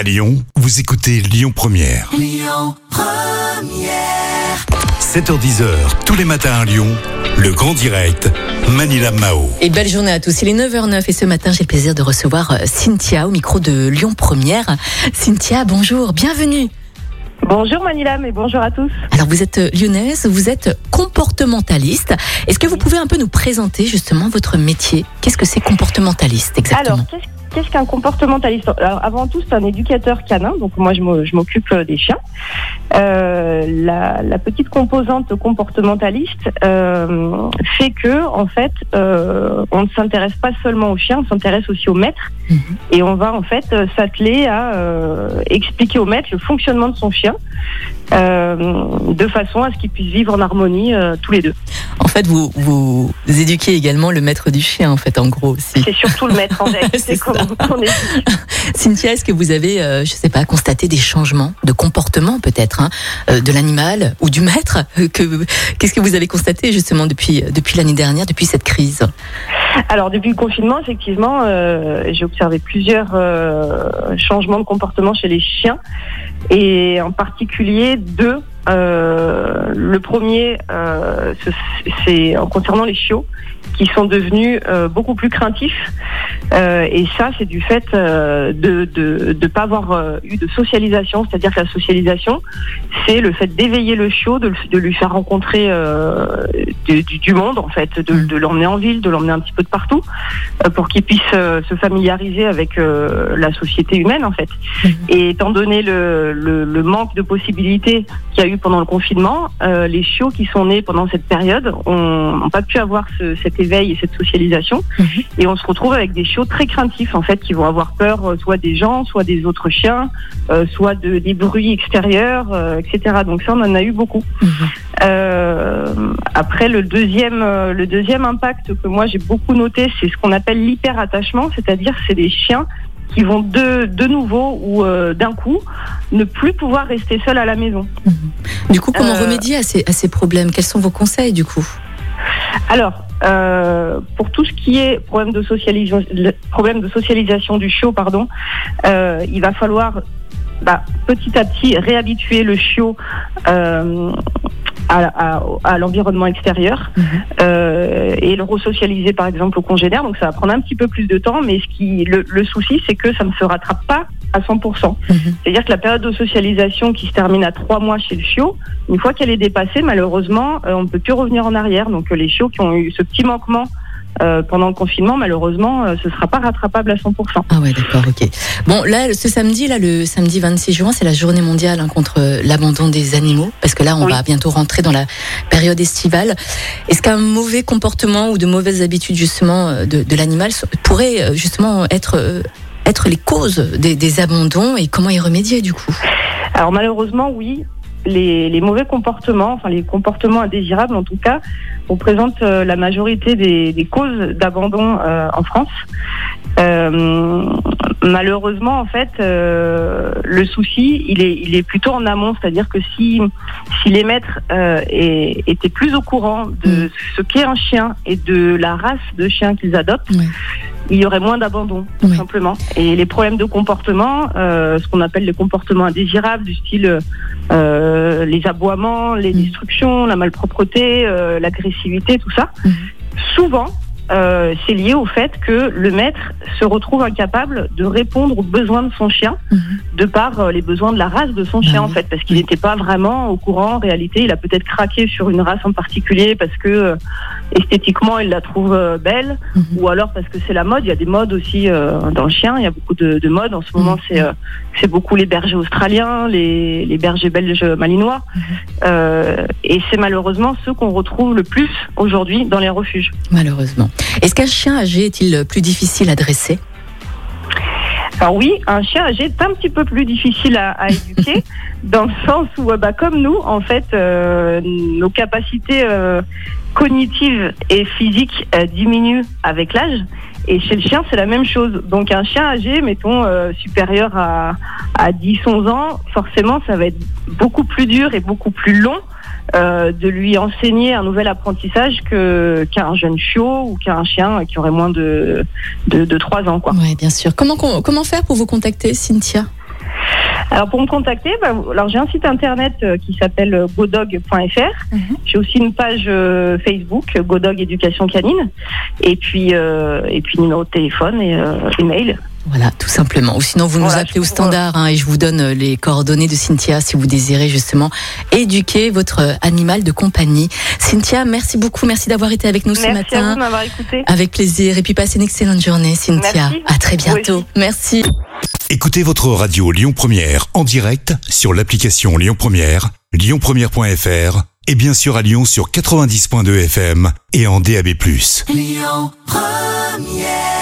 À Lyon, vous écoutez Lyon Première. 7h10h, tous les matins à Lyon, le grand direct, Manila Mao. Et belle journée à tous. Il est 9h09 et ce matin, j'ai le plaisir de recevoir euh, Cynthia au micro de Lyon Première. Cynthia, bonjour, bienvenue. Bonjour Manilam et bonjour à tous. Alors vous êtes euh, lyonnaise, vous êtes comportementaliste. Est-ce que vous pouvez un peu nous présenter justement votre métier? Qu'est-ce que c'est comportementaliste exactement? Alors, qu'est-ce qu'un comportementaliste? Alors, Avant tout, c'est un éducateur canin, donc moi je m'o- je m'occupe euh, des chiens. Euh, la, la petite composante comportementaliste euh, fait que, en fait, euh, on ne s'intéresse pas seulement aux chiens, on s'intéresse aussi au maître. Mhm. Et on va en fait s'atteler à expliquer au maître le fonctionnement de son chien, de façon à ce qu'il puisse vivre en harmonie tous les deux. En fait, vous, vous éduquez également le maître du chien, en fait, en gros. C'est surtout le maître en C'est c'est Cynthia, est-ce que vous avez, euh, je sais pas, constaté des changements de comportement peut-être hein, euh, de l'animal ou du maître euh, que Qu'est-ce que vous avez constaté justement depuis depuis l'année dernière, depuis cette crise? Alors depuis le confinement, effectivement, euh, j'ai observé plusieurs changements de comportement chez les chiens et en particulier deux. Le premier, ce- c'est en concernant les chiots qui sont devenus euh, beaucoup plus craintifs Euh, et ça, c'est du fait euh, de de de pas avoir euh, eu de socialisation, c'est-à-dire que la socialisation, c'est le fait d'éveiller le chiot, de, de lui faire rencontrer du, monde en fait, de, l'emmener en ville, de l'emmener un petit peu de partout, pour qu'il puisse se familiariser avec la société humaine en fait. Mhm. Et étant donné le, le, le manque de possibilités qu'il y a eu pendant le confinement, les chiots qui sont nés pendant cette période ont, n'ont pas pu avoir ce- cet éveil et cette socialisation, Mhm. et on se retrouve avec des chiots très craintifs en fait, qui vont avoir peur euh, soit des gens, soit des autres chiens, euh, soit de, des bruits extérieurs, euh, etc. Donc ça, on en a eu beaucoup. Euh, après, le deuxième, le deuxième impact que moi j'ai beaucoup noté, c'est ce qu'on appelle l'hyperattachement, c'est-à-dire c'est des chiens qui vont de, de nouveau ou euh, d'un coup ne plus pouvoir rester seuls à la maison. Du coup, comment Euh, remédier à ces à ces problèmes? Quels sont vos conseils du coup? Alors, euh, pour tout ce qui est problème de, socialisation, le problème de socialisation du chiot, pardon, euh, il va falloir bah, petit à petit réhabituer le chiot euh, à, à- à l'environnement extérieur Mhm. euh, et le resocialiser par exemple au congénère. Donc ça va prendre un petit peu plus de temps, mais ce qui, le, le souci c'est que ça ne se rattrape pas à 100%. Mhm. C'est-à-dire que la période de socialisation qui se termine à trois mois chez le chiot, une fois qu'elle est dépassée, malheureusement, euh, on ne peut plus revenir en arrière. Donc euh, les chiots qui ont eu ce petit manquement euh, pendant le confinement, malheureusement, euh, ce ne sera pas rattrapable à 100%. Ah ouais, d'accord, ok. Bon, là, ce samedi, là, le samedi 26 juin, c'est la journée mondiale hein, contre l'abandon des animaux, parce que là, on Oui. va bientôt rentrer dans la période estivale. Est-ce qu'un mauvais comportement ou de mauvaises habitudes justement de, de l'animal pourrait justement être être les causes des, des abandons et comment y remédier du coup Alors malheureusement, oui, les, les mauvais comportements, enfin les comportements indésirables en tout cas, représentent euh, la majorité des, des causes d'abandon euh, en France. Euh, malheureusement, en fait, le souci, il est, il est plutôt en amont, c'est-à-dire que si, si les maîtres est- étaient plus au courant de Mm. ce qu'est un chien et de la race de chien qu'ils adoptent. Il y aurait moins d'abandon, tout simplement. Et les problèmes de comportement, euh, ce qu'on appelle les comportements indésirables, du style euh, les aboiements, les Mm. destructions, la malpropreté, euh, l'agressivité, tout ça, Mhm. souvent, euh, c'est lié au fait que le maître se retrouve incapable de répondre aux besoins de son chien, Mhm. de par euh, les besoins de la race de son chien, en oui. fait, parce qu'il n'était pas vraiment au courant. En réalité, il a peut-être craqué sur une race en particulier parce que euh, esthétiquement, il la trouve euh, belle Mhm. ou alors parce que c'est la mode. Il y a des modes aussi euh, dans le chien. Il y a beaucoup de, de modes en ce moment. Mhm. C'est euh, beaucoup les bergers australiens, les, les bergers belges malinois, Mhm. Euh, et c'est malheureusement ceux qu'on retrouve le plus aujourd'hui dans les refuges. Malheureusement. Est-ce qu'un chien âgé est-il plus difficile à dresser? Alors oui, un chien âgé est un petit peu plus difficile à, à éduquer, dans le sens où, euh, bah, comme nous, en fait, euh, nos capacités euh, cognitives et physiques euh, diminuent avec l'âge. Et chez le chien, c'est la même chose. Donc un chien âgé, mettons, supérieur à, à 10-11 ans, forcément, ça va être beaucoup plus dur et beaucoup plus long euh, de lui enseigner un nouvel apprentissage que qu'un jeune chiot ou qu'un chien qui aurait moins de, de, de 3 ans. Quoi. Oui, bien sûr. Comment, comment faire pour vous contacter, Cynthia? Alors pour me contacter, bah, alors j'ai un site internet euh, qui s'appelle euh, godog.fr. Mhm. J'ai aussi une page Facebook Godog Éducation Canine. Et puis euh, et puis numéro de téléphone et euh, email. Voilà, tout simplement. Ou sinon, vous nous Voilà, appelez au standard hein, et je vous donne euh, les coordonnées de Cynthia si vous désirez justement éduquer votre euh, animal de compagnie. Cynthia, merci beaucoup. Merci d'avoir été avec nous ce Merci matin. de m'avoir écouté. Avec plaisir. Et puis passez une excellente journée, Cynthia. Merci. À très bientôt. Merci. Écoutez votre radio Lyon Première en direct sur l'application Lyon Première, lyonpremière.fr et bien sûr à Lyon sur 90.2 FM et en DAB+. Lyon Première